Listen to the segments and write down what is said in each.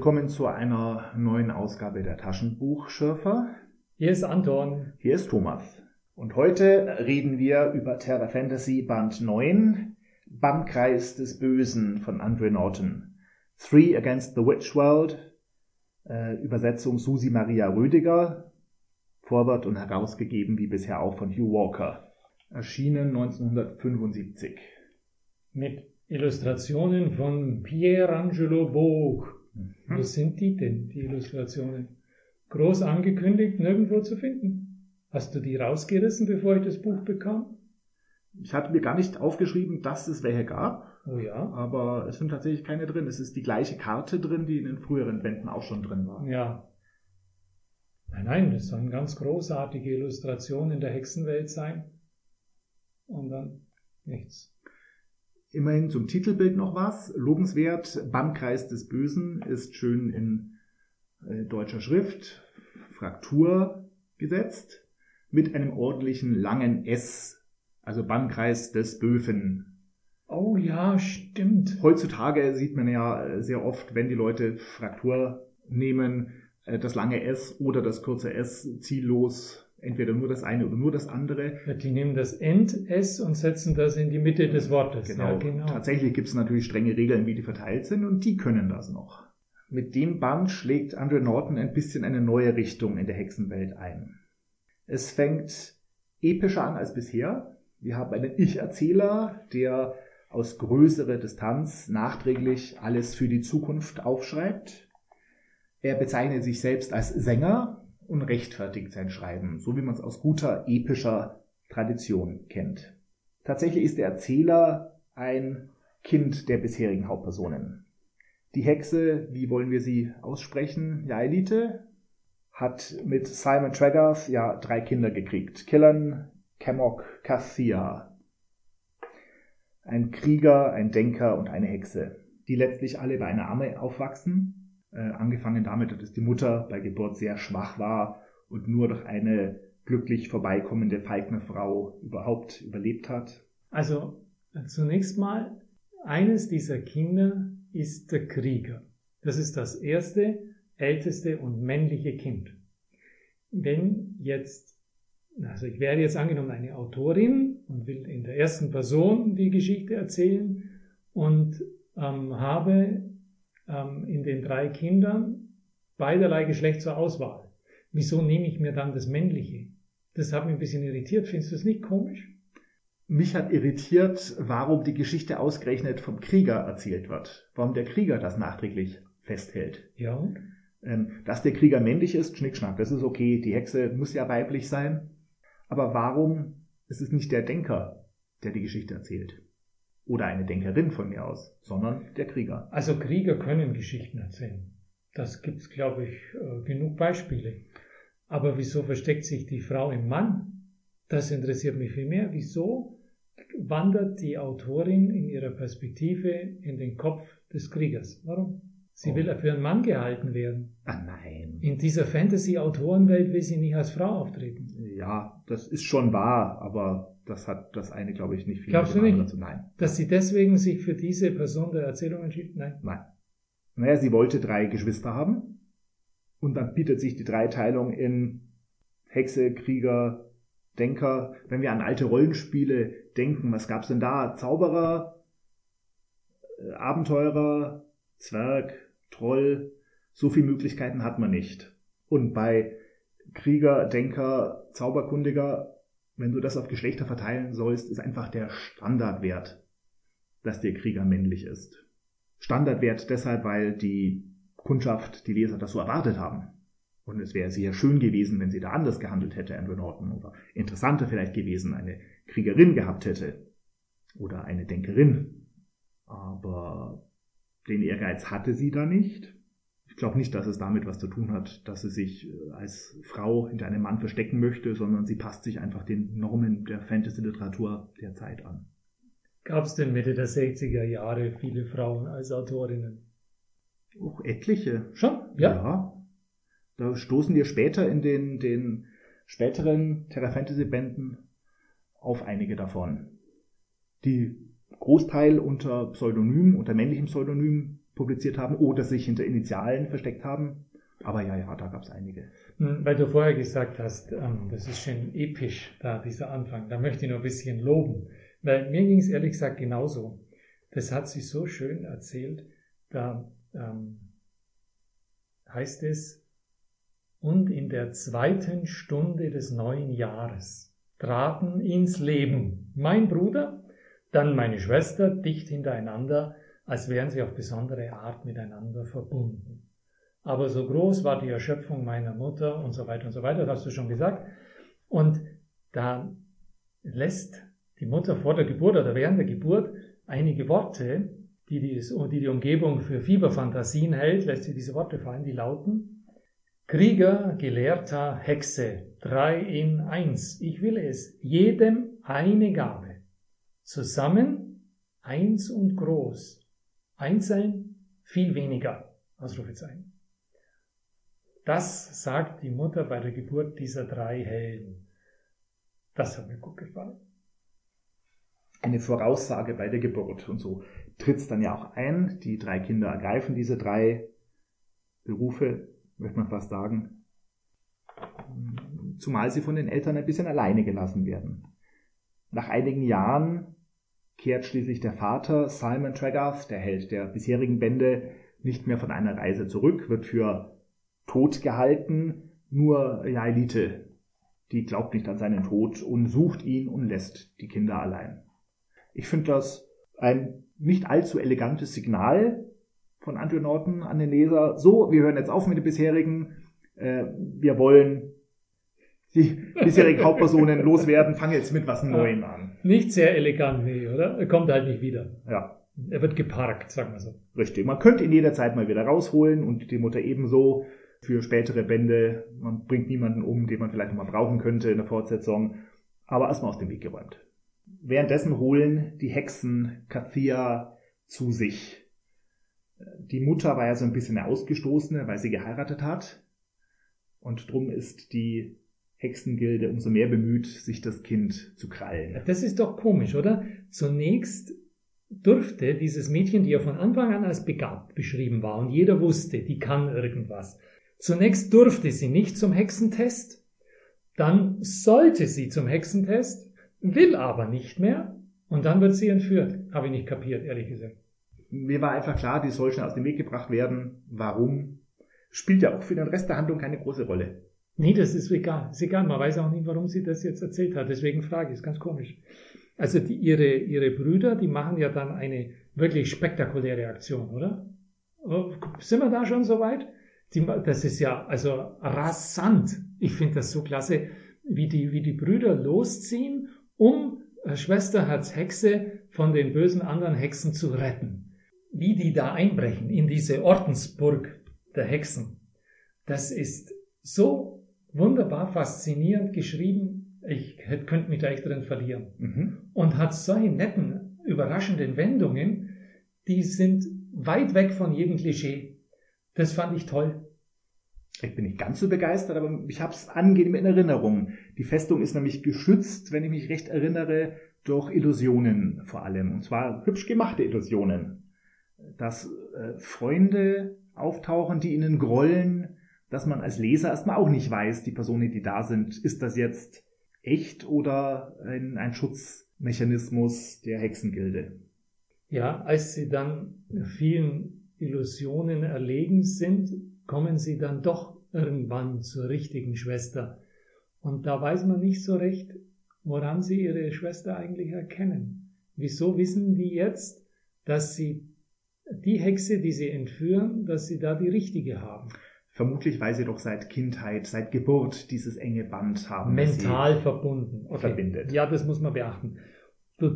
willkommen zu einer neuen Ausgabe der Taschenbuchschürfer. Hier ist Anton. Hier ist Thomas. Und heute reden wir über Terra Fantasy Band 9, Bannkreis des Bösen von Andre Norton. Three Against the Witch World, äh, Übersetzung Susi Maria Rödiger, Vorwort und herausgegeben wie bisher auch von Hugh Walker. Erschienen 1975. Mit Illustrationen von Pierangelo Bog. Mhm. Wo sind die denn, die Illustrationen? Groß angekündigt, nirgendwo zu finden. Hast du die rausgerissen, bevor ich das Buch bekam? Ich hatte mir gar nicht aufgeschrieben, dass es welche gab. Oh ja. Aber es sind tatsächlich keine drin. Es ist die gleiche Karte drin, die in den früheren Bänden auch schon drin war. Ja. Nein, nein, das sollen ganz großartige Illustrationen in der Hexenwelt sein. Und dann nichts. Immerhin zum Titelbild noch was. Lobenswert, Bannkreis des Bösen ist schön in äh, deutscher Schrift, Fraktur gesetzt, mit einem ordentlichen langen S, also Bannkreis des Böfen. Oh ja, stimmt. Heutzutage sieht man ja äh, sehr oft, wenn die Leute Fraktur nehmen, äh, das lange S oder das kurze S ziellos entweder nur das eine oder nur das andere. Die nehmen das End-S und setzen das in die Mitte des Wortes. Genau. Ja, genau. Tatsächlich gibt es natürlich strenge Regeln, wie die verteilt sind und die können das noch. Mit dem Band schlägt Andre Norton ein bisschen eine neue Richtung in der Hexenwelt ein. Es fängt epischer an als bisher. Wir haben einen Ich-Erzähler, der aus größerer Distanz nachträglich alles für die Zukunft aufschreibt. Er bezeichnet sich selbst als Sänger und rechtfertigt sein Schreiben, so wie man es aus guter epischer Tradition kennt. Tatsächlich ist der Erzähler ein Kind der bisherigen Hauptpersonen. Die Hexe, wie wollen wir sie aussprechen? Ja, Elite, hat mit Simon Traggers ja drei Kinder gekriegt. Killen, Cammock, Cassia. Ein Krieger, ein Denker und eine Hexe, die letztlich alle bei einer Amme aufwachsen äh, angefangen damit, dass die Mutter bei Geburt sehr schwach war und nur durch eine glücklich vorbeikommende Falknerfrau überhaupt überlebt hat. Also zunächst mal, eines dieser Kinder ist der Krieger. Das ist das erste, älteste und männliche Kind. Wenn jetzt, also ich wäre jetzt angenommen eine Autorin und will in der ersten Person die Geschichte erzählen und ähm, habe ähm, in den drei Kindern beiderlei Geschlecht zur Auswahl. Wieso nehme ich mir dann das Männliche? Das hat mich ein bisschen irritiert. Findest du das nicht komisch? Mich hat irritiert, warum die Geschichte ausgerechnet vom Krieger erzählt wird. Warum der Krieger das nachträglich festhält. Ja. Ähm, dass der Krieger männlich ist, Schnickschnack, das ist okay. Die Hexe muss ja weiblich sein. Aber warum ist es nicht der Denker, der die Geschichte erzählt? Oder eine Denkerin von mir aus, sondern der Krieger. Also Krieger können Geschichten erzählen. Das gibt es, glaube ich, äh, genug Beispiele. Aber wieso versteckt sich die Frau im Mann? Das interessiert mich viel mehr. Wieso wandert die Autorin in ihrer Perspektive in den Kopf des Kriegers? Warum? Sie oh. will für einen Mann gehalten werden. Ah nein. In dieser Fantasy-Autorenwelt will sie nicht als Frau auftreten. Ja, das ist schon wahr, aber das hat das eine, glaube ich, nicht viel Glaubst du nicht, zu Nein. Dass sie deswegen sich für diese Person der Erzählung entschied? Nein. Nein. Naja, sie wollte drei Geschwister haben. Und dann bietet sich die Dreiteilung in Hexe, Krieger, Denker. Wenn wir an alte Rollenspiele denken, was gab's denn da? Zauberer, äh, Abenteurer, Zwerg, Troll. So viele Möglichkeiten hat man nicht. Und bei Krieger, Denker, Zauberkundiger wenn du das auf Geschlechter verteilen sollst, ist einfach der Standardwert, dass der Krieger männlich ist. Standardwert deshalb, weil die Kundschaft, die Leser das so erwartet haben. Und es wäre sehr schön gewesen, wenn sie da anders gehandelt hätte, Andrew Norton, oder interessanter vielleicht gewesen, eine Kriegerin gehabt hätte. Oder eine Denkerin. Aber den Ehrgeiz hatte sie da nicht. Ich glaube nicht, dass es damit was zu tun hat, dass sie sich äh, als Frau hinter einem Mann verstecken möchte, sondern sie passt sich einfach den Normen der Fantasy-Literatur der Zeit an. Gab es denn Mitte der 60er Jahre viele Frauen als Autorinnen? Auch etliche. Schon? Ja. ja. Da stoßen wir später in den, den späteren Terra Fantasy Bänden auf einige davon. Die Großteil unter Pseudonym, unter männlichem Pseudonym publiziert haben oder sich hinter Initialen versteckt haben. Aber ja, ja, da gab es einige. Hm, weil du vorher gesagt hast, ähm, das ist schön episch, da dieser Anfang. Da möchte ich noch ein bisschen loben. Weil mir ging es ehrlich gesagt genauso. Das hat sich so schön erzählt. Da ähm, heißt es, und in der zweiten Stunde des neuen Jahres traten ins Leben mein Bruder, dann meine Schwester dicht hintereinander, als wären sie auf besondere Art miteinander verbunden. Aber so groß war die Erschöpfung meiner Mutter und so weiter und so weiter, das hast du schon gesagt. Und da lässt die Mutter vor der Geburt oder während der Geburt einige Worte, die die, die, die Umgebung für Fieberfantasien hält, lässt sie diese Worte fallen, die lauten Krieger, Gelehrter, Hexe, drei in eins. Ich will es, jedem eine Gabe. Zusammen eins und groß. Einzeln viel weniger. Ausrufezeichen. Das sagt die Mutter bei der Geburt dieser drei Helden. Das hat mir gut gefallen eine Voraussage bei der Geburt. Und so tritt es dann ja auch ein. Die drei Kinder ergreifen diese drei Berufe, möchte man fast sagen, zumal sie von den Eltern ein bisschen alleine gelassen werden. Nach einigen Jahren kehrt schließlich der Vater Simon Tregarth, der Held der bisherigen Bände, nicht mehr von einer Reise zurück, wird für tot gehalten, nur Jaelite, die glaubt nicht an seinen Tod und sucht ihn und lässt die Kinder allein. Ich finde das ein nicht allzu elegantes Signal von Andrew Norton an den Leser. So, wir hören jetzt auf mit den bisherigen. Äh, wir wollen die bisherigen Hauptpersonen loswerden, fangen jetzt mit was Neuem an. Nicht sehr elegant, nee, oder? Er kommt halt nicht wieder. Ja. Er wird geparkt, sagen wir so. Richtig. Man könnte ihn jederzeit mal wieder rausholen und die Mutter ebenso für spätere Bände. Man bringt niemanden um, den man vielleicht nochmal brauchen könnte in der Fortsetzung. Aber erstmal aus dem Weg geräumt. Währenddessen holen die Hexen Kathia zu sich. Die Mutter war ja so ein bisschen eine Ausgestoßene, weil sie geheiratet hat. Und drum ist die Hexengilde umso mehr bemüht, sich das Kind zu krallen. Das ist doch komisch, oder? Zunächst durfte dieses Mädchen, die ja von Anfang an als begabt beschrieben war und jeder wusste, die kann irgendwas. Zunächst durfte sie nicht zum Hexentest, dann sollte sie zum Hexentest will aber nicht mehr und dann wird sie entführt. Habe ich nicht kapiert, ehrlich gesagt. Mir war einfach klar, die soll schnell aus dem Weg gebracht werden. Warum? Spielt ja auch für den Rest der Handlung keine große Rolle. Nee, das ist egal. Ist egal. Man weiß auch nicht, warum sie das jetzt erzählt hat. Deswegen frage ich, ist ganz komisch. Also die, ihre, ihre Brüder, die machen ja dann eine wirklich spektakuläre Aktion, oder? Oh, sind wir da schon so weit? Die, das ist ja also rasant. Ich finde das so klasse, wie die, wie die Brüder losziehen um äh, Schwesterherz Hexe von den bösen anderen Hexen zu retten. Wie die da einbrechen in diese Ordensburg der Hexen, das ist so wunderbar faszinierend geschrieben, ich könnte mich da echt drin verlieren. Mhm. Und hat solche netten, überraschenden Wendungen, die sind weit weg von jedem Klischee. Das fand ich toll. Ich bin nicht ganz so begeistert, aber ich habe es angenehm in Erinnerung. Die Festung ist nämlich geschützt, wenn ich mich recht erinnere, durch Illusionen vor allem. Und zwar hübsch gemachte Illusionen. Dass äh, Freunde auftauchen, die ihnen grollen, dass man als Leser erstmal auch nicht weiß, die Personen, die da sind, ist das jetzt echt oder ein, ein Schutzmechanismus der Hexengilde. Ja, als sie dann vielen Illusionen erlegen sind, kommen sie dann doch irgendwann zur richtigen Schwester. Und da weiß man nicht so recht, woran sie ihre Schwester eigentlich erkennen. Wieso wissen die jetzt, dass sie die Hexe, die sie entführen, dass sie da die richtige haben? Vermutlich, weil sie doch seit Kindheit, seit Geburt dieses enge Band haben. Mental verbunden. Okay. Verbindet. Ja, das muss man beachten.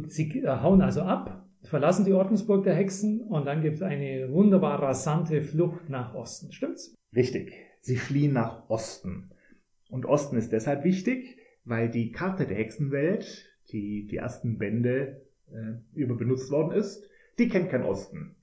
Sie äh, hauen also ab, verlassen die Ordensburg der Hexen und dann gibt es eine wunderbar rasante Flucht nach Osten. Stimmt's? Richtig. Sie fliehen nach Osten. Und Osten ist deshalb wichtig, weil die Karte der Hexenwelt, die die ersten Bände äh, über benutzt worden ist, die kennt kein Osten.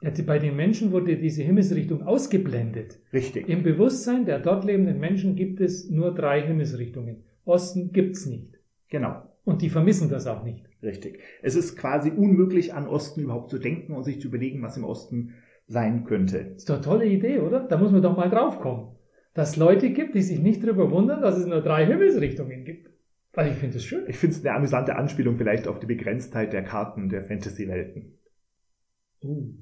Bei den Menschen wurde diese Himmelsrichtung ausgeblendet. Richtig. Im Bewusstsein der dort lebenden Menschen gibt es nur drei Himmelsrichtungen. Osten gibt's nicht. Genau. Und die vermissen das auch nicht. Richtig. Es ist quasi unmöglich, an Osten überhaupt zu denken und sich zu überlegen, was im Osten sein könnte. Ist doch eine tolle Idee, oder? Da muss man doch mal draufkommen. Dass es Leute gibt, die sich nicht darüber wundern, dass es nur drei Himmelsrichtungen gibt. Weil ich finde es schön. Ich finde es eine amüsante Anspielung vielleicht auf die Begrenztheit der Karten der Fantasy-Welten. Uh,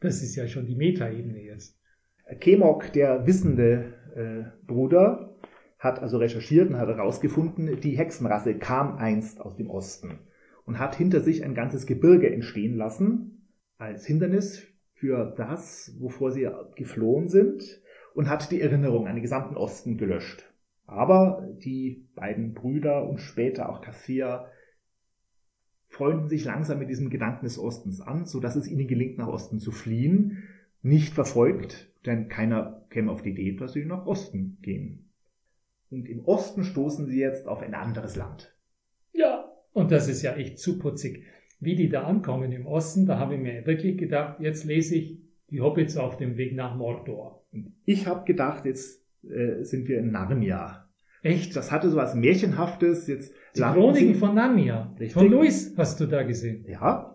das ist ja schon die Metaebene jetzt. Kemok, der wissende äh, Bruder, hat also recherchiert und hat herausgefunden, die Hexenrasse kam einst aus dem Osten und hat hinter sich ein ganzes Gebirge entstehen lassen als Hindernis für das, wovor sie geflohen sind und hat die Erinnerung an den gesamten Osten gelöscht. Aber die beiden Brüder und später auch Cassia freunden sich langsam mit diesem Gedanken des Ostens an, so dass es ihnen gelingt, nach Osten zu fliehen, nicht verfolgt, denn keiner käme auf die Idee, dass sie nach Osten gehen. Und im Osten stoßen sie jetzt auf ein anderes Land. Ja, und das ist ja echt zu putzig. Wie die da ankommen im Osten, da habe ich mir wirklich gedacht, jetzt lese ich die Hobbits auf dem Weg nach Mordor. Und ich habe gedacht, jetzt äh, sind wir in Narnia. Echt? Das hatte so was Märchenhaftes. Jetzt die Chroniken von Narnia. Richtig. Von Louis hast du da gesehen. Ja.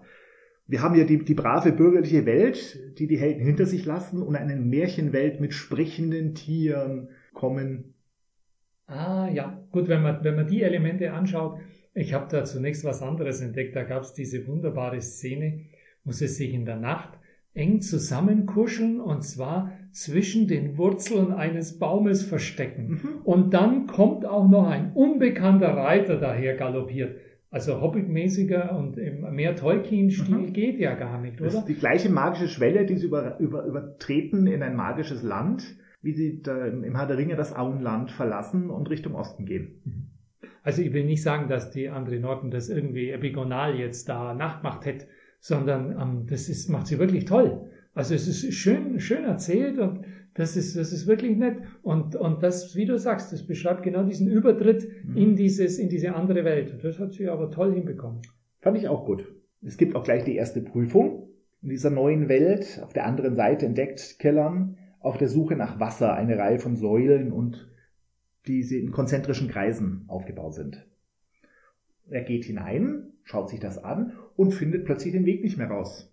Wir haben ja die, die brave bürgerliche Welt, die die Helden hinter sich lassen und eine Märchenwelt mit sprechenden Tieren kommen. Ah ja, gut, wenn man, wenn man die Elemente anschaut, ich habe da zunächst was anderes entdeckt. Da gab es diese wunderbare Szene, wo sie sich in der Nacht eng zusammenkuscheln und zwar zwischen den Wurzeln eines Baumes verstecken. Mhm. Und dann kommt auch noch ein unbekannter Reiter daher galoppiert. Also Hobbit-mäßiger und mehr Tolkien-Stil mhm. geht ja gar nicht, oder? Das ist die gleiche magische Schwelle, die sie über, über, übertreten in ein magisches Land, wie sie da im Herr der Ringe das Auenland verlassen und Richtung Osten gehen. Mhm. Also ich will nicht sagen, dass die Andre Norton das irgendwie epigonal jetzt da nachmacht hätte, sondern ähm, das ist, macht sie wirklich toll. Also es ist schön, schön erzählt und das ist, das ist wirklich nett. Und, und das, wie du sagst, das beschreibt genau diesen Übertritt mhm. in dieses, in diese andere Welt. Und das hat sie aber toll hinbekommen. Fand ich auch gut. Es gibt auch gleich die erste Prüfung. In dieser neuen Welt, auf der anderen Seite entdeckt Kellern auf der Suche nach Wasser eine Reihe von Säulen und die sie in konzentrischen Kreisen aufgebaut sind. Er geht hinein, schaut sich das an und findet plötzlich den Weg nicht mehr raus.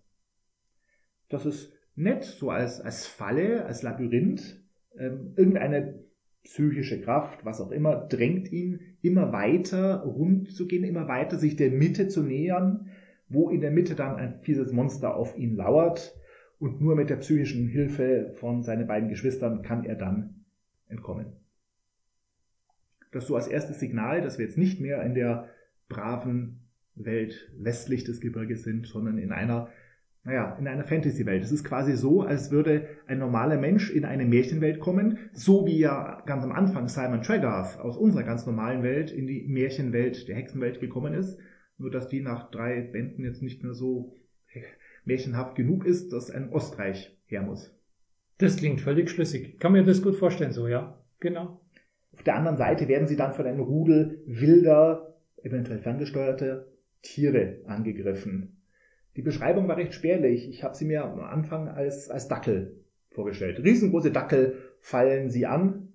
Das ist nett, so als, als Falle, als Labyrinth. Ähm, irgendeine psychische Kraft, was auch immer, drängt ihn immer weiter rund zu gehen, immer weiter sich der Mitte zu nähern, wo in der Mitte dann ein fieses Monster auf ihn lauert und nur mit der psychischen Hilfe von seinen beiden Geschwistern kann er dann entkommen. Das so als erstes Signal, dass wir jetzt nicht mehr in der braven Welt westlich des Gebirges sind, sondern in einer, naja, in einer Fantasy-Welt. Es ist quasi so, als würde ein normaler Mensch in eine Märchenwelt kommen, so wie ja ganz am Anfang Simon Tregarth aus unserer ganz normalen Welt in die Märchenwelt der Hexenwelt gekommen ist. Nur dass die nach drei Bänden jetzt nicht mehr so märchenhaft genug ist, dass ein Ostreich her muss. Das klingt völlig schlüssig. Kann mir das gut vorstellen, so, ja. Genau. Auf der anderen Seite werden sie dann von einem Rudel wilder, eventuell ferngesteuerter Tiere angegriffen. Die Beschreibung war recht spärlich. Ich habe sie mir am Anfang als, als Dackel vorgestellt. Riesengroße Dackel fallen sie an.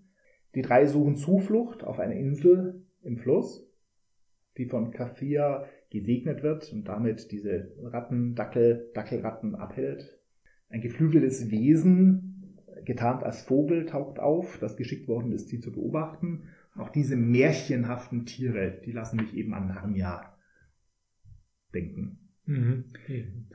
Die drei suchen Zuflucht auf eine Insel im Fluss, die von Kathia gesegnet wird und damit diese Ratten, Dackel, Dackelratten abhält. Ein geflügeltes Wesen getarnt als Vogel taucht auf, das geschickt worden ist, sie zu beobachten. Auch diese märchenhaften Tiere, die lassen mich eben an Narnia denken. Mhm.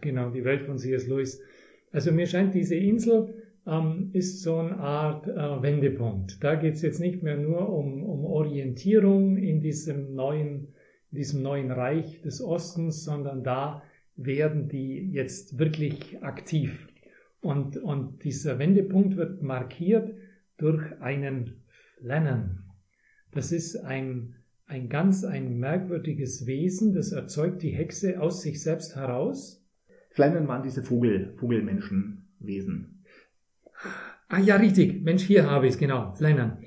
Genau, die Welt von C.S. Lewis. Also mir scheint, diese Insel ähm, ist so eine Art äh, Wendepunkt. Da geht es jetzt nicht mehr nur um, um Orientierung in diesem neuen, in diesem neuen Reich des Ostens, sondern da werden die jetzt wirklich aktiv. Und, und dieser Wendepunkt wird markiert durch einen Flennen. Das ist ein, ein ganz ein merkwürdiges Wesen, das erzeugt die Hexe aus sich selbst heraus. Flennen waren diese Vogel, Vogelmenschenwesen. Ah ja, richtig. Mensch, hier habe ich es, genau. Flennen.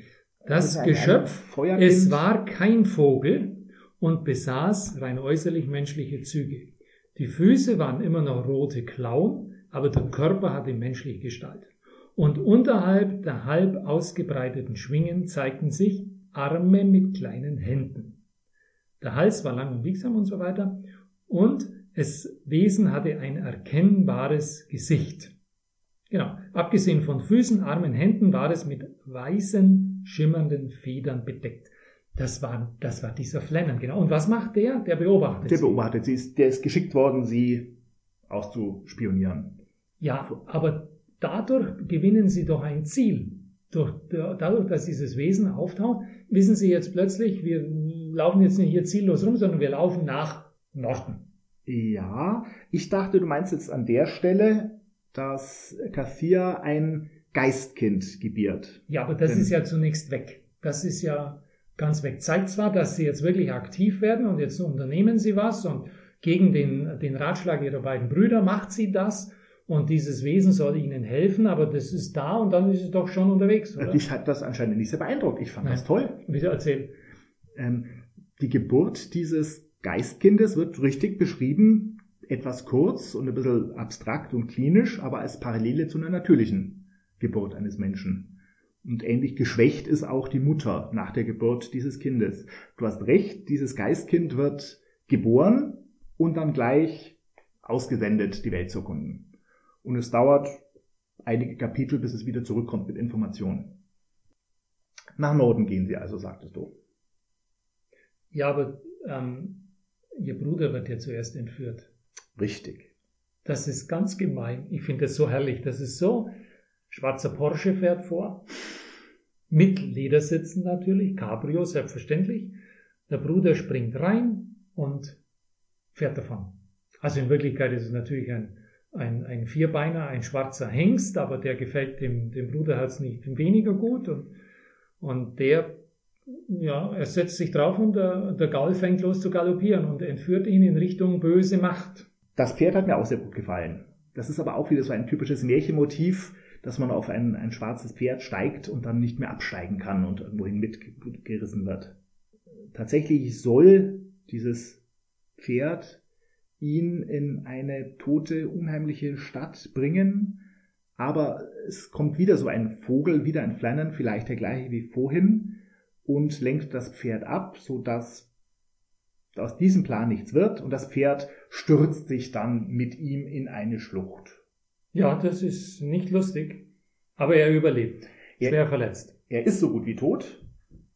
Das, das Geschöpf, es war kein Vogel und besaß rein äußerlich menschliche Züge. Die Füße waren immer noch rote Klauen aber der Körper hatte menschliche Gestalt. Und unterhalb der halb ausgebreiteten Schwingen zeigten sich Arme mit kleinen Händen. Der Hals war lang und biegsam und so weiter. Und das Wesen hatte ein erkennbares Gesicht. Genau. Abgesehen von Füßen, Armen, Händen war es mit weißen, schimmernden Federn bedeckt. Das war, das war dieser Flannan, genau. Und was macht der? Der beobachtet Der beobachtet sie. Der ist geschickt worden, sie auszuspionieren. Ja, aber dadurch gewinnen sie doch ein Ziel. Durch, dadurch, dass dieses Wesen auftaucht, wissen sie jetzt plötzlich, wir laufen jetzt nicht hier ziellos rum, sondern wir laufen nach Norden. Ja, ich dachte, du meinst jetzt an der Stelle, dass Kathia ein Geistkind gebiert. Ja, aber das Denn ist ja zunächst weg. Das ist ja ganz weg. Zeigt zwar, dass sie jetzt wirklich aktiv werden und jetzt unternehmen sie was und gegen den, den Ratschlag ihrer beiden Brüder macht sie das und dieses Wesen soll ihnen helfen, aber das ist da und dann ist es doch schon unterwegs. Oder? Dich hat das anscheinend nicht sehr beeindruckt. Ich fand Nein. das toll. Bitte erzähl. Ähm, die Geburt dieses Geistkindes wird richtig beschrieben, etwas kurz und ein bisschen abstrakt und klinisch, aber als Parallele zu einer natürlichen Geburt eines Menschen. Und ähnlich geschwächt ist auch die Mutter nach der Geburt dieses Kindes. Du hast recht, dieses Geistkind wird geboren und dann gleich ausgesendet, die Welt zu erkunden. Und es dauert einige Kapitel, bis es wieder zurückkommt mit Informationen. Nach Norden gehen sie also, sagtest du. Ja, aber ähm, ihr Bruder wird ja zuerst entführt. Richtig. Das ist ganz gemein. Ich finde das so herrlich. Das ist so, schwarzer Porsche fährt vor, mit Ledersitzen natürlich, Cabrio selbstverständlich. Der Bruder springt rein und fährt davon. Also in Wirklichkeit ist es natürlich ein, ein, ein Vierbeiner, ein schwarzer Hengst, aber der gefällt dem, dem Bruderherz nicht weniger gut und, und der, ja, er setzt sich drauf und der, der Gaul fängt los zu galoppieren und entführt ihn in Richtung böse Macht. Das Pferd hat mir auch sehr gut gefallen. Das ist aber auch wieder so ein typisches Märchenmotiv, dass man auf ein, ein schwarzes Pferd steigt und dann nicht mehr absteigen kann und irgendwohin mitgerissen wird. Tatsächlich soll dieses Pferd ihn in eine tote, unheimliche Stadt bringen, aber es kommt wieder so ein Vogel, wieder ein Flannan, vielleicht der gleiche wie vorhin, und lenkt das Pferd ab, so dass aus diesem Plan nichts wird und das Pferd stürzt sich dann mit ihm in eine Schlucht. Ja, das ist nicht lustig, aber er überlebt. Schwer er, verletzt. Er ist so gut wie tot,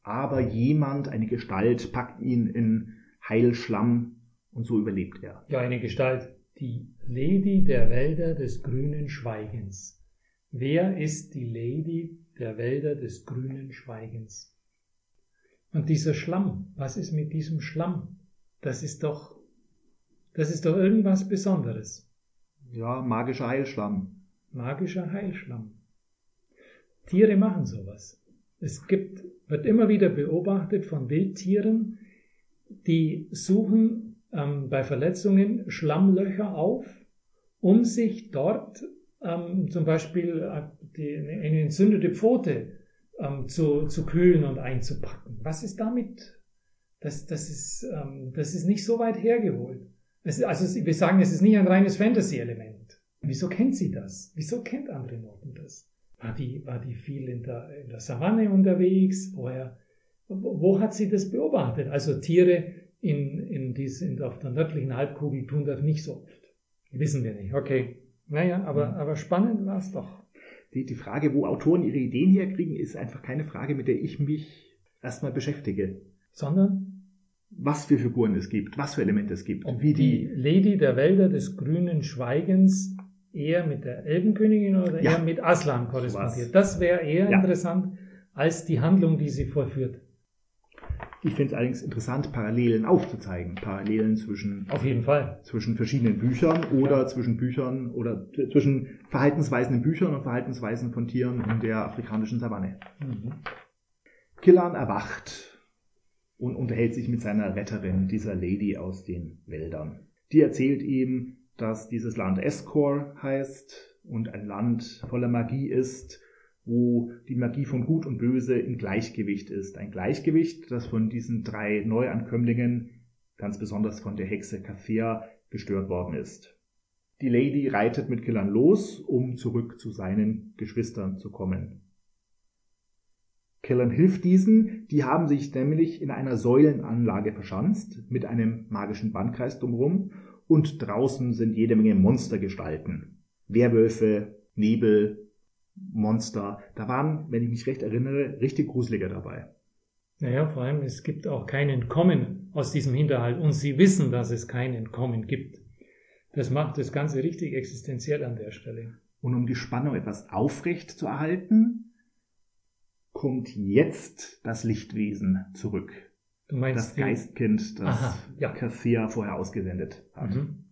aber jemand, eine Gestalt, packt ihn in Heilschlamm und so überlebt er. Ja, eine Gestalt. Die Lady der Wälder des grünen Schweigens. Wer ist die Lady der Wälder des grünen Schweigens? Und dieser Schlamm, was ist mit diesem Schlamm? Das ist doch, das ist doch irgendwas Besonderes. Ja, magischer Heilschlamm. Magischer Heilschlamm. Tiere machen sowas. Es gibt, wird immer wieder beobachtet von Wildtieren, die suchen ähm, bei Verletzungen Schlammlöcher auf, um sich dort ähm, zum Beispiel äh, die, eine entzündete Pfote ähm, zu, zu kühlen und einzupacken. Was ist damit? Das, das, ist, ähm, das ist nicht so weit hergeholt. Es, also wir sagen, es ist nicht ein reines Fantasy-Element. Wieso kennt sie das? Wieso kennt Andre Norton das? War die, war die viel in der, in der Savanne unterwegs? Woher, wo hat sie das beobachtet? Also Tiere, in, in, dies, in, auf der nördlichen Halbkugel tun das nicht so oft. Wissen wir nicht. Okay. Naja, aber, aber spannend war es doch. Die, die Frage, wo Autoren ihre Ideen herkriegen, ist einfach keine Frage, mit der ich mich erstmal beschäftige. Sondern? Was für Figuren es gibt, was für Elemente es gibt. Ob wie die, die Lady der Wälder des grünen Schweigens eher mit der Elbenkönigin oder ja. eher mit Aslan korrespondiert. Das wäre eher ja. interessant als die Handlung, die sie vollführt. Ich finde es allerdings interessant, Parallelen aufzuzeigen. Parallelen zwischen, Auf jeden Fall. zwischen verschiedenen Büchern oder ja. zwischen Büchern oder zwischen Verhaltensweisen in Büchern und Verhaltensweisen von Tieren in der afrikanischen Savanne. Mhm. Killan erwacht und unterhält sich mit seiner Retterin, dieser Lady aus den Wäldern. Die erzählt ihm, dass dieses Land Escor heißt und ein Land voller Magie ist wo die Magie von Gut und Böse im Gleichgewicht ist. Ein Gleichgewicht, das von diesen drei Neuankömmlingen, ganz besonders von der Hexe Kathea, gestört worden ist. Die Lady reitet mit Killern los, um zurück zu seinen Geschwistern zu kommen. Killern hilft diesen, die haben sich nämlich in einer Säulenanlage verschanzt, mit einem magischen Bandkreis drumherum, und draußen sind jede Menge Monstergestalten. Werwölfe, Nebel, Monster. Da waren, wenn ich mich recht erinnere, richtig gruselige dabei. Naja, vor allem, es gibt auch kein Entkommen aus diesem Hinterhalt und sie wissen, dass es kein Entkommen gibt. Das macht das Ganze richtig existenziell an der Stelle. Und um die Spannung etwas aufrecht zu erhalten, kommt jetzt das Lichtwesen zurück. Du meinst das Geistkind, das Aha, ja. Cassia vorher ausgesendet hat. Mhm.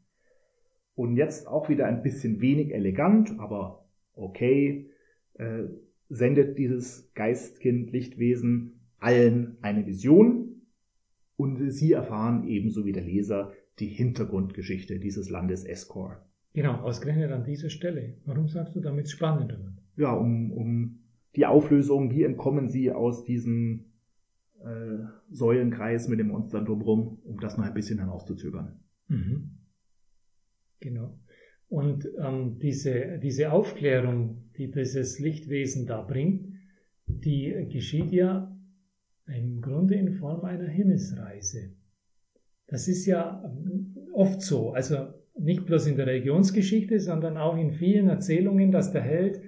Und jetzt auch wieder ein bisschen wenig elegant, aber okay, äh, sendet dieses Geistkind Lichtwesen allen eine Vision und sie erfahren ebenso wie der Leser die Hintergrundgeschichte dieses Landes Escor. Genau, ausgerechnet an dieser Stelle. Warum sagst du, damit es spannender wird? Ja, um, um die Auflösung, wie entkommen sie aus diesem äh, Säulenkreis mit dem Monster drumherum, um das noch ein bisschen herauszuzögern. Mhm. Genau. Und ähm, diese, diese Aufklärung, die dieses Lichtwesen da bringt, die geschieht ja im Grunde in Form einer Himmelsreise. Das ist ja ähm, oft so, also nicht bloß in der Religionsgeschichte, sondern auch in vielen Erzählungen, dass der Held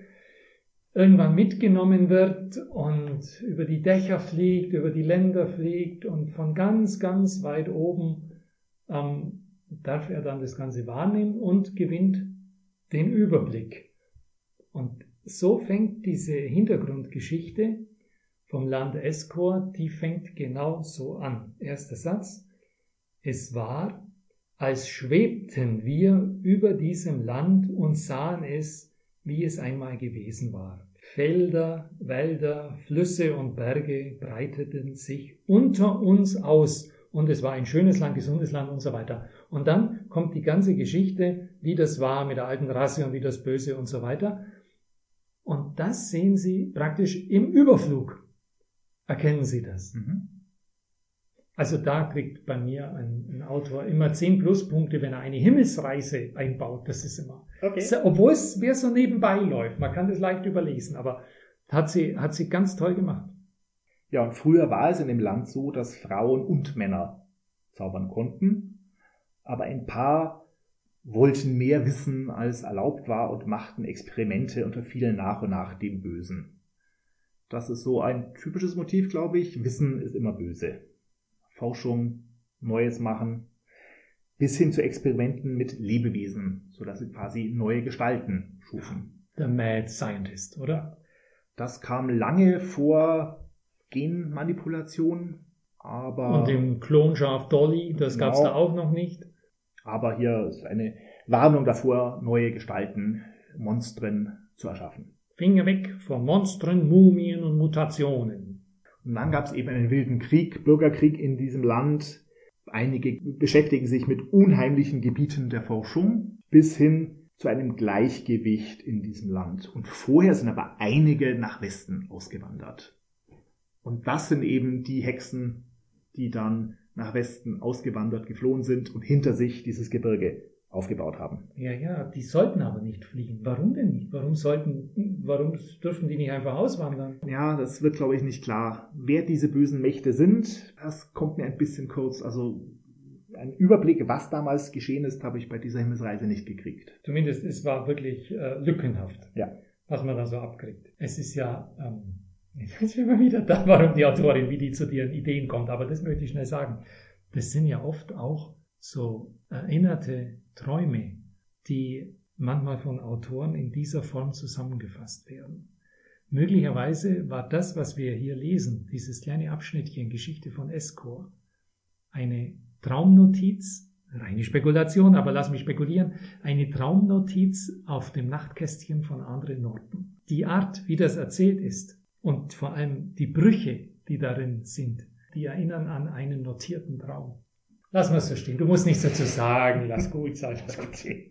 irgendwann mitgenommen wird und über die Dächer fliegt, über die Länder fliegt und von ganz, ganz weit oben ähm, darf er dann das Ganze wahrnehmen und gewinnt den Überblick. Und so fängt diese Hintergrundgeschichte vom Land Escor, die fängt genau so an. Erster Satz. Es war, als schwebten wir über diesem Land und sahen es, wie es einmal gewesen war. Felder, Wälder, Flüsse und Berge breiteten sich unter uns aus und es war ein schönes Land, gesundes Land und so weiter. Und dann kommt die ganze Geschichte, wie das war mit der alten Rasse und wie das Böse und so weiter. Und das sehen Sie praktisch im Überflug. Erkennen Sie das? Mhm. Also da kriegt bei mir ein, ein Autor immer 10 Pluspunkte, wenn er eine Himmelsreise einbaut. Das ist immer. Okay. Obwohl es mehr so nebenbei läuft. Man kann das leicht überlesen, aber hat sie, hat sie ganz toll gemacht. Ja, und früher war es in dem Land so, dass Frauen und Männer zaubern konnten, aber ein paar wollten mehr wissen, als erlaubt war und machten Experimente und verfielen nach und nach dem Bösen. Das ist so ein typisches Motiv, glaube ich. Wissen ist immer böse. Forschung, Neues machen, bis hin zu Experimenten mit Lebewesen, sodass sie quasi neue Gestalten schufen. Der Mad Scientist, oder? Das kam lange vor Genmanipulation, aber, Und dem Klonschaf Dolly, das Genau. gab's da auch noch nicht. aber hier ist eine Warnung davor, neue Gestalten, Monstren zu erschaffen. Finger weg von Monstern, Mumien und Mutationen. Und dann gab es eben einen wilden Krieg, Bürgerkrieg in diesem Land. Einige beschäftigen sich mit unheimlichen Gebieten der Forschung bis hin zu einem Gleichgewicht in diesem Land. Und vorher sind aber einige nach Westen ausgewandert. Und das sind eben die Hexen, die dann nach Westen ausgewandert, geflohen sind und hinter sich dieses Gebirge aufgebaut haben. Ja, ja, die sollten aber nicht fliegen. Warum denn nicht? Warum sollten, warum dürfen die nicht einfach auswandern? Ja, das wird, glaube ich, nicht klar. Wer diese bösen Mächte sind, das kommt mir ein bisschen kurz. Also ein Überblick, was damals geschehen ist, habe ich bei dieser Himmelsreise nicht gekriegt. Zumindest es war wirklich äh, lückenhaft, Ja. was man da so abkriegt. Es ist ja, ähm, jetzt sind wir wieder da, warum die Autorin, wie die zu ihren Ideen kommt, aber das möchte ich schnell sagen. Das sind ja oft auch so erinnerte Träume, die manchmal von Autoren in dieser Form zusammengefasst werden. Möglicherweise war das, was wir hier lesen, dieses kleine Abschnittchen Geschichte von Escor, eine Traumnotiz, reine Spekulation, aber lass mich spekulieren, eine Traumnotiz auf dem Nachtkästchen von Andre Norton. Die Art, wie das erzählt ist und vor allem die Brüche, die darin sind, die erinnern an einen notierten Traum. Lass mal so stehen. Du musst nichts dazu sagen. Lass gut sein. Lass gut sein.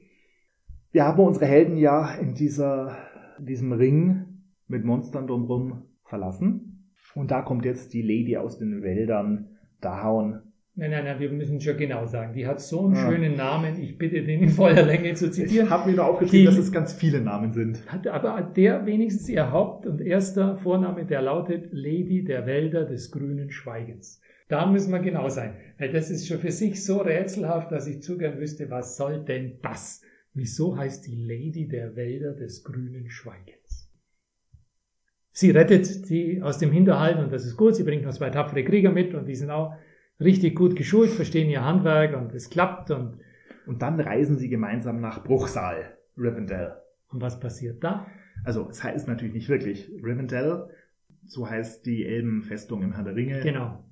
Wir haben unsere Helden ja in, dieser, diesem Ring mit Monstern drumherum verlassen. Und da kommt jetzt die Lady aus den Wäldern, Dahaun. Nein, nein, nein, wir müssen schon genau sagen. Die hat so einen Ah. schönen Namen. Ich bitte den in voller Länge zu Ich zitieren. habe mir nur aufgeschrieben, dass es ganz viele Namen sind. Hat aber der wenigstens ihr Haupt- und erster Vorname, der lautet Lady der Wälder des grünen Schweigens. Da müssen wir genau sein, weil das ist schon für sich so rätselhaft, dass ich zu gern wüsste, was soll denn das? Wieso heißt die Lady der Wälder des grünen Schweigens? Sie rettet die aus dem Hinterhalt und das ist gut. Sie bringt noch zwei tapfere Krieger mit und die sind auch richtig gut geschult, verstehen ihr Handwerk und es klappt und Und dann reisen sie gemeinsam nach Bruchsal, Rivendell. und was passiert da? Also es heißt natürlich nicht wirklich Rivendell, so heißt die Elbenfestung im Herr der Ringe, Genau.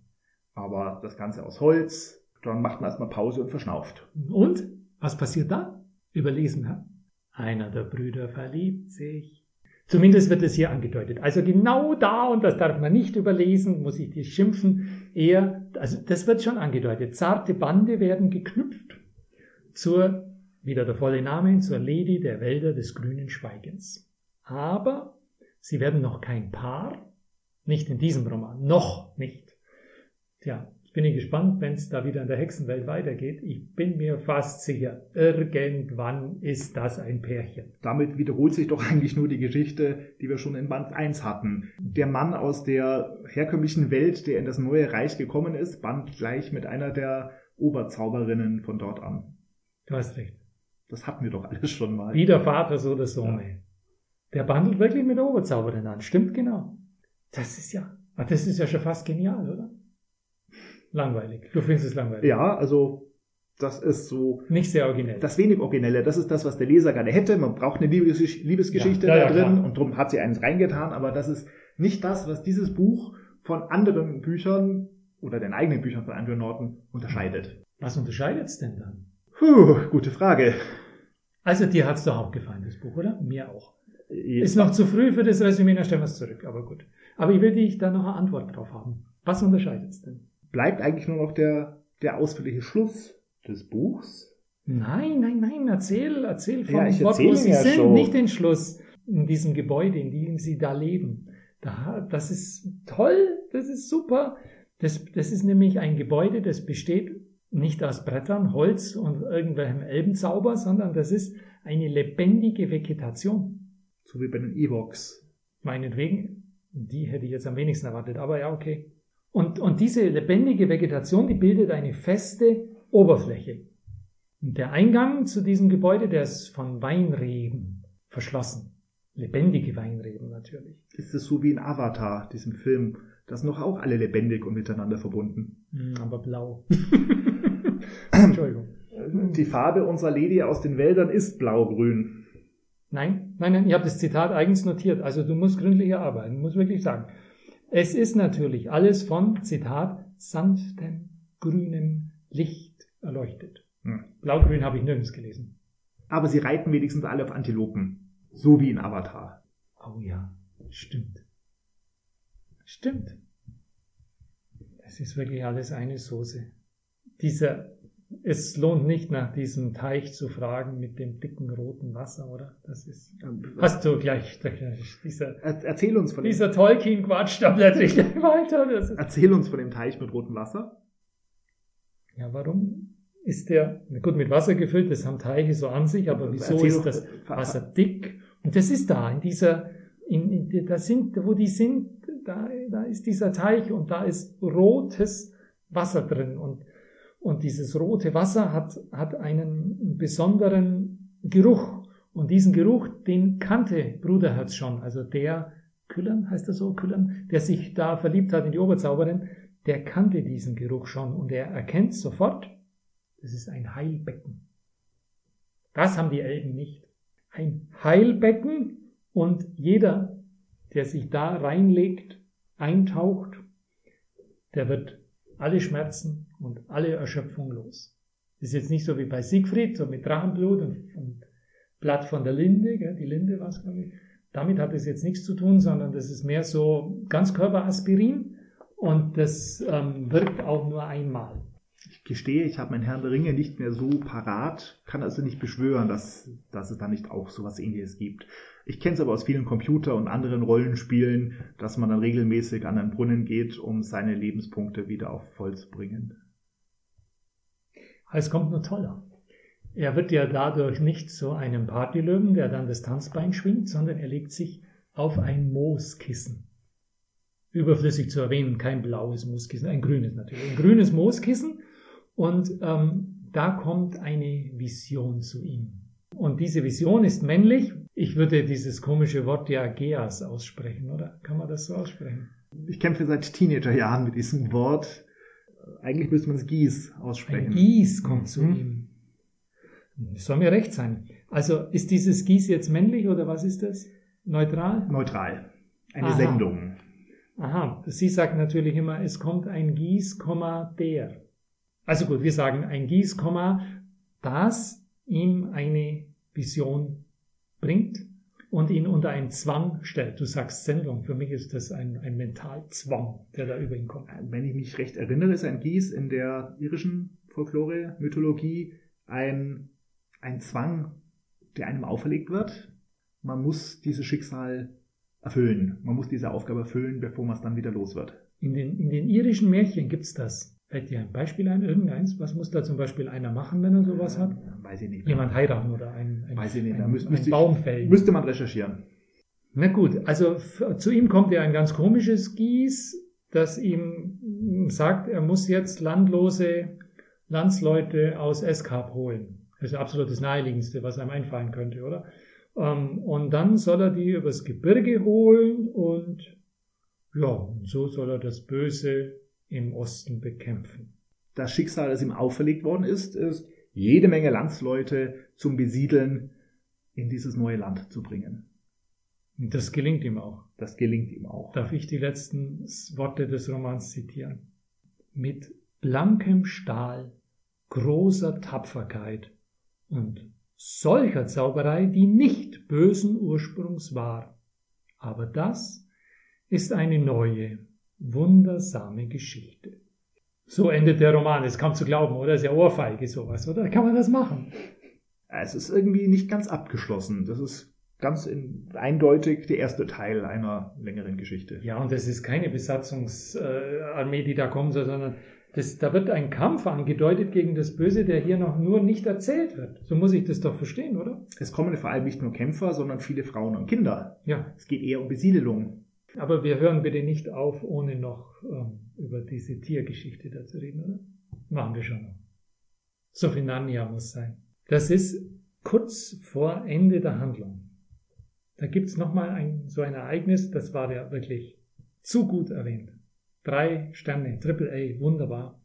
aber das Ganze aus Holz. Dann macht man erstmal Pause und verschnauft. Und was passiert da? Überlesen, ha? Einer der Brüder verliebt sich. Zumindest wird es hier angedeutet. Also genau da, und das darf man nicht überlesen, muss ich dir schimpfen, eher, also das wird schon angedeutet. Zarte Bande werden geknüpft zur, wieder der volle Name, zur Lady der Wälder des grünen Schweigens. Aber sie werden noch kein Paar, nicht in diesem Roman, noch nicht. Tja, bin ich gespannt, wenn es da wieder in der Hexenwelt weitergeht. Ich bin mir fast sicher, irgendwann ist das ein Pärchen. Damit wiederholt sich doch eigentlich nur die Geschichte, die wir schon in Band 1 hatten. Der Mann aus der herkömmlichen Welt, der in das neue Reich gekommen ist, band gleich mit einer der Oberzauberinnen von dort an. Du hast recht. Das hatten wir doch alles schon mal. Wie der Vater, so der Sohn. ey. Der bandelt wirklich mit der Oberzauberin an. Stimmt genau. Das ist ja, das ist ja schon fast genial, oder? Langweilig. Du findest es langweilig. Ja, also das ist so Nicht sehr originell. das wenig Originelle. Das ist das, was der Leser gerne hätte. Man braucht eine Liebes Liebesgeschichte Ja, ja, da ja, drin klar. und darum hat sie eins reingetan, aber das ist nicht das, was dieses Buch von anderen Büchern oder den eigenen Büchern von Andrew Norton unterscheidet. Was unterscheidet es denn dann? Puh, gute Frage. Also dir hat's doch auch gefallen, das Buch, oder? Mir auch. Ist noch zu früh für das Resümee, dann stellen wir es zurück, aber gut. Aber ich will dich da noch eine Antwort drauf haben. Was unterscheidet es denn? Bleibt eigentlich nur noch der, der ausführliche Schluss des Buchs. Nein, nein, nein, erzähl, erzähl von Ja, ich dort, wo sie ja sind, schon. nicht den Schluss in diesem Gebäude, in dem sie da leben. Da, das ist toll, das ist super. Das, das ist nämlich ein Gebäude, das besteht nicht aus Brettern, Holz und irgendwelchem Elbenzauber, sondern das ist eine lebendige Vegetation. So wie bei den Evox. Meinetwegen, die hätte ich jetzt am wenigsten erwartet, aber ja, okay. Und, und diese lebendige Vegetation, die bildet eine feste Oberfläche. Und der Eingang zu diesem Gebäude, der ist von Weinreben verschlossen. Lebendige Weinreben natürlich. Ist es so wie in Avatar, diesem Film. Das sind noch auch alle lebendig und miteinander verbunden. Hm, aber blau. Entschuldigung. Die Farbe unserer Lady aus den Wäldern ist blau-grün. Nein, nein, nein, ich habe das Zitat eigens notiert. Also du musst gründlicher arbeiten, muss wirklich sagen. Es ist natürlich alles von, Zitat, sanftem, grünem Licht erleuchtet. Hm. Blau-grün habe ich nirgends gelesen. Aber sie reiten wenigstens alle auf Antilopen. So wie in Avatar. Oh ja, stimmt. Stimmt. Es ist wirklich alles eine Soße. Dieser, es lohnt nicht nach diesem Teich zu fragen mit dem dicken roten Wasser, oder? Das ist, hast du gleich, dieser, Er, erzähl uns von dem, dieser Tolkien-Quatsch, da blätter ich gleich weiter. Erzähl uns von dem Teich mit rotem Wasser. ja, warum ist der, gut, mit Wasser gefüllt, das haben Teiche so an sich, aber wieso Erzähl ist das Wasser dick? Und das ist da, in dieser, in, in, da sind, wo die sind, da, da ist dieser Teich und da ist rotes Wasser drin und, und dieses rote Wasser hat, hat einen besonderen Geruch und diesen Geruch, den kannte Bruderherz schon, also der Küllern, heißt er so, Küllern, der sich da verliebt hat in die Oberzauberin, der kannte diesen Geruch schon und er erkennt sofort, das ist ein Heilbecken. Das haben die Elben nicht. Ein Heilbecken und jeder, der sich da reinlegt, eintaucht, der wird alle Schmerzen und alle Erschöpfung los. Das ist jetzt nicht so wie bei Siegfried, so mit Drachenblut und, und Blatt von der Linde, gell, die Linde war es, glaube ich. Damit hat es jetzt nichts zu tun, sondern das ist mehr so Ganzkörperaspirin und das ähm, wirkt auch nur einmal. Ich gestehe, ich habe mein Herrn der Ringe nicht mehr so parat, kann also nicht beschwören, dass, dass es da nicht auch sowas ähnliches gibt. Ich kenne es aber aus vielen Computer- und anderen Rollenspielen, dass man dann regelmäßig an einen Brunnen geht, um seine Lebenspunkte wieder auf voll zu bringen. Es kommt nur toller. Er wird ja dadurch nicht zu einem Partylöwen, der dann das Tanzbein schwingt, sondern er legt sich auf ein Mooskissen. Überflüssig zu erwähnen, kein blaues Mooskissen, ein grünes natürlich. Ein grünes Mooskissen und ähm, da kommt eine Vision zu ihm. Und diese Vision ist männlich. Ich würde dieses komische Wort ja Geas aussprechen, oder? Kann man das so aussprechen? Ich kämpfe seit Teenagerjahren mit diesem Wort. Eigentlich müsste man es Gieß aussprechen. Ein Gieß kommt zu mhm. ihm. Das soll mir recht sein. Also ist dieses Gieß jetzt männlich oder was ist das? Neutral? Neutral. Eine Aha. Sendung. Aha. Sie sagt natürlich immer, es kommt ein Gieß, der. Also gut, wir sagen ein Gieß, das ihm eine Vision bringt und ihn unter einen Zwang stellt. Du sagst Sendung, für mich ist das ein, ein Mentalzwang, der da über ihn kommt. Wenn ich mich recht erinnere, ist ein Gieß in der irischen Folklore, Mythologie ein, ein Zwang, der einem auferlegt wird. Man muss dieses Schicksal erfüllen. Man muss diese Aufgabe erfüllen, bevor man es dann wieder los wird. In den, in den irischen Märchen gibt es das. Fällt dir ein Beispiel ein, irgendeins? Was muss da zum Beispiel einer machen, wenn er sowas hat? Weiß ich nicht. Jemand heiraten oder ein, ein, Weiß ich nicht. ein, müsste, ein Baum fällen. Müsste man recherchieren. Na gut, also zu ihm kommt ja ein ganz komisches Gieß, das ihm sagt, er muss jetzt landlose Landsleute aus Eskap holen. Das ist absolut das Naheliegendste, was einem einfallen könnte, oder? Ähm, und dann soll er die übers Gebirge holen und ja, so soll er das Böse im Osten bekämpfen. Das Schicksal, das ihm auferlegt worden ist, ist, jede Menge Landsleute zum Besiedeln in dieses neue Land zu bringen. Das gelingt ihm auch. Das gelingt ihm auch. Darf ich die letzten Worte des Romans zitieren? Mit blankem Stahl, großer Tapferkeit und solcher Zauberei, die nicht bösen Ursprungs war. Aber das ist eine neue, wundersame Geschichte. So endet der Roman. Es kaum zu glauben, oder? ist ja Ohrfeige sowas, oder? Kann man das machen? Es ist irgendwie nicht ganz abgeschlossen. Das ist ganz in, eindeutig der erste Teil einer längeren Geschichte. Ja, und das ist keine Besatzungsarmee, die da kommen soll, sondern das, da wird ein Kampf angedeutet gegen das Böse, der hier noch nur nicht erzählt wird. So muss ich das doch verstehen, oder? Es kommen vor allem nicht nur Kämpfer, sondern viele Frauen und Kinder. Ja. Es geht eher um Besiedelung. Aber wir hören bitte nicht auf, ohne noch ähm, über diese Tiergeschichte da zu reden, oder? Machen wir schon noch. So viel Narnia muss sein. Das ist kurz vor Ende der Handlung. Da gibt's nochmal ein, so ein Ereignis, das war ja wirklich zu gut erwähnt. Drei Sterne, Triple A, wunderbar.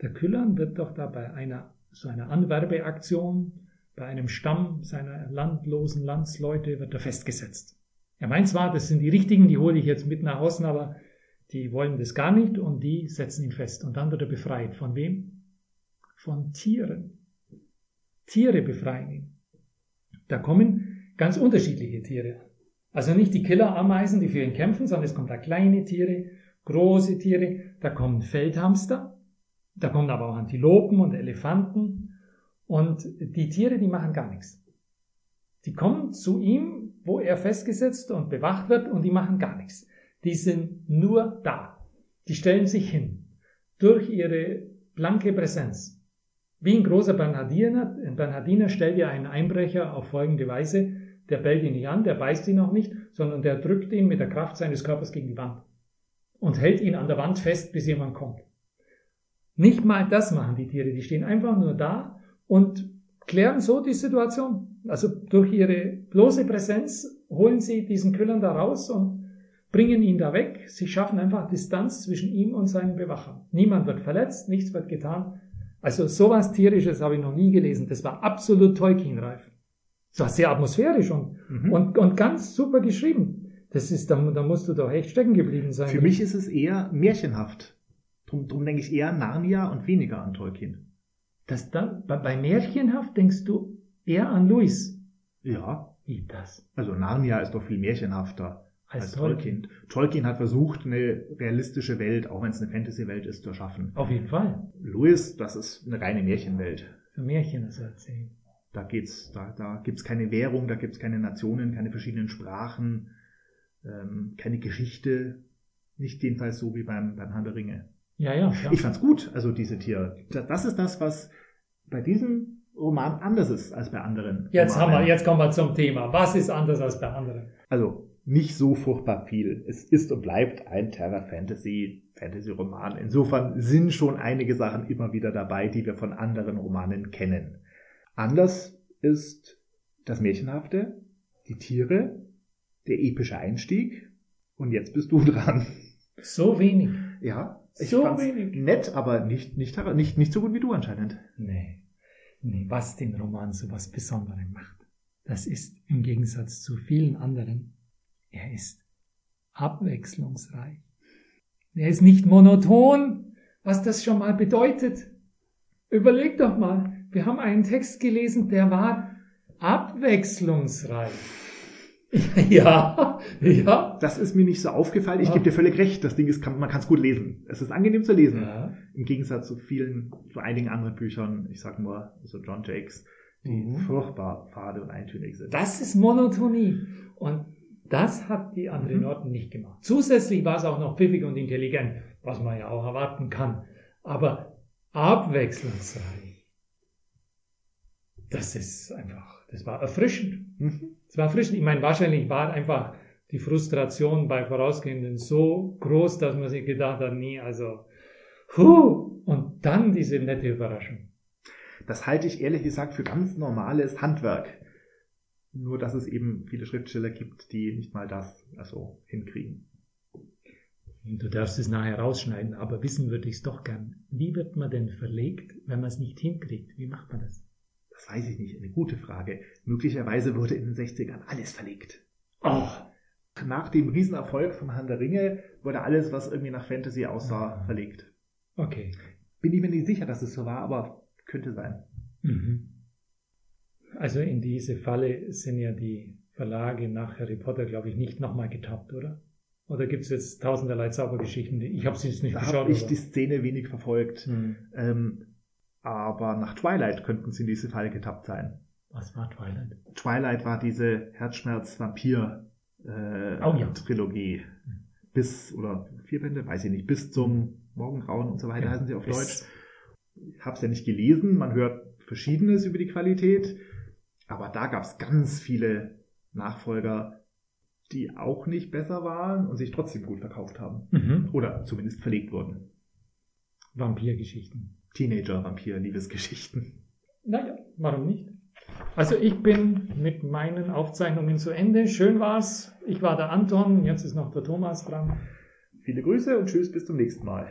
Der Küllern wird doch da bei einer, so einer Anwerbeaktion, bei einem Stamm seiner landlosen Landsleute wird er festgesetzt. Er meint zwar, das sind die richtigen, die hole ich jetzt mit nach außen, aber die wollen das gar nicht und die setzen ihn fest. Und dann wird er befreit. Von wem? Von Tieren. Tiere befreien ihn. Da kommen ganz unterschiedliche Tiere. Also nicht die Killerameisen, die für ihn kämpfen, sondern es kommen da kleine Tiere, große Tiere, da kommen Feldhamster, da kommen aber auch Antilopen und Elefanten. Und die Tiere, die machen gar nichts. Die kommen zu ihm wo er festgesetzt und bewacht wird und die machen gar nichts. Die sind nur da. Die stellen sich hin. Durch ihre blanke Präsenz. Wie ein großer Bernhardiner. Ein Bernhardiner stellt ja einen Einbrecher auf folgende Weise. Der bellt ihn nicht an, der beißt ihn auch nicht, sondern der drückt ihn mit der Kraft seines Körpers gegen die Wand. Und hält ihn an der Wand fest, bis jemand kommt. Nicht mal das machen die Tiere. Die stehen einfach nur da und klären so die Situation. Also durch ihre bloße Präsenz holen sie diesen Küllern da raus und bringen ihn da weg. Sie schaffen einfach Distanz zwischen ihm und seinem Bewacher. Niemand wird verletzt, nichts wird getan. Also sowas tierisches habe ich noch nie gelesen. Das war absolut Tolkien-reif. Es war sehr atmosphärisch und, mhm. und, und ganz super geschrieben. Das ist, da, da musst du doch echt stecken geblieben sein. Für mich ist es eher märchenhaft. Drum, drum denke ich eher Narnia und weniger an Tolkien. Das da, bei, bei märchenhaft denkst du eher an Louis. Ja. Wie das? Also Narnia ist doch viel märchenhafter als, als Tolkien. Tolkien hat versucht, eine realistische Welt, auch wenn es eine Fantasy-Welt ist, zu erschaffen. Auf jeden Fall. Louis, das ist eine reine Märchenwelt. Für Märchen ist erzählen. Da geht's, da, da gibt's keine Währung, da gibt's keine Nationen, keine verschiedenen Sprachen, ähm, keine Geschichte. Nicht jedenfalls so wie beim, beim Herrn der Ringe. Ja, ja. ja. Ich fand's gut, also diese Tiere. Das ist das, was bei diesem Roman anders ist als bei anderen. Jetzt Romanen. haben wir, jetzt kommen wir zum Thema. Was ist anders als bei anderen? Also nicht so furchtbar viel. Es ist und bleibt ein Terra Fantasy Fantasy Roman. Insofern sind schon einige Sachen immer wieder dabei, die wir von anderen Romanen kennen. Anders ist Das Märchenhafte, die Tiere, der epische Einstieg und jetzt bist du dran. So wenig. Ja, ich So fand's wenig. nett, aber nicht, nicht, nicht, nicht so gut wie du anscheinend. Nee. Nee, was den Roman so was Besonderes macht, das ist im Gegensatz zu vielen anderen, er ist abwechslungsreich. Er ist nicht monoton, was das schon mal bedeutet. Überleg doch mal, wir haben einen Text gelesen, der war abwechslungsreich. Ja, ja. Das ist mir nicht so aufgefallen. Ich Ja. gebe dir völlig recht. Das Ding ist, kann, man kann es gut lesen. Es ist angenehm zu lesen. ja. Im Gegensatz zu vielen, zu einigen anderen Büchern, ich sag nur, so John Jakes, die Mhm. furchtbar fade und eintönig sind. Das ist Monotonie. Und das hat die Andre Mhm. Norton nicht gemacht. Zusätzlich war es auch noch pfiffig und intelligent, was man ja auch erwarten kann. Aber abwechslungsreich. Das ist einfach, das war erfrischend. Mhm. Es war erfrischend. Ich meine, wahrscheinlich war einfach die Frustration bei Vorausgehenden so groß, dass man sich gedacht hat, nee, also, huh, und dann diese nette Überraschung. Das halte ich ehrlich gesagt für ganz normales Handwerk. Nur, dass es eben viele Schriftsteller gibt, die nicht mal das also hinkriegen. Du darfst es nachher rausschneiden, aber wissen würde ich es doch gern. Wie wird man denn verlegt, wenn man es nicht hinkriegt? Wie macht man das? Das weiß ich nicht, eine gute Frage. Möglicherweise wurde in den 60ern alles verlegt. Oh, Nach dem Riesenerfolg von Herrn der Ringe wurde alles, was irgendwie nach Fantasy aussah, Ah. verlegt. okay. Bin ich mir nicht sicher, dass es so war, aber könnte sein. Mhm. Also in diese Falle sind ja die Verlage nach Harry Potter, glaube ich, nicht nochmal getappt, oder? Oder gibt es jetzt tausenderlei Zaubergeschichten? Ich habe sie jetzt nicht Da geschaut. habe ich aber- die Szene wenig verfolgt. Hm. Ähm, aber nach Twilight könnten sie in diese Falle getappt sein. Was war Twilight? Twilight war diese Oh ja. Herzschmerz-Vampir-Trilogie. Bis, oder vier Bände, weiß ich nicht, bis zum Morgengrauen und so weiter Ja, heißen sie auf Deutsch. Ich habe es ja nicht gelesen, man hört Verschiedenes über die Qualität, aber da gab es ganz viele Nachfolger, die auch nicht besser waren und sich trotzdem gut verkauft haben. Mhm. Oder zumindest verlegt wurden. Vampirgeschichten. Teenager-Vampir-Liebesgeschichten. Naja, warum nicht? Also ich bin mit meinen Aufzeichnungen zu Ende. Schön war's. Ich war der Anton, jetzt ist noch der Thomas dran. Viele Grüße und tschüss, bis zum nächsten Mal.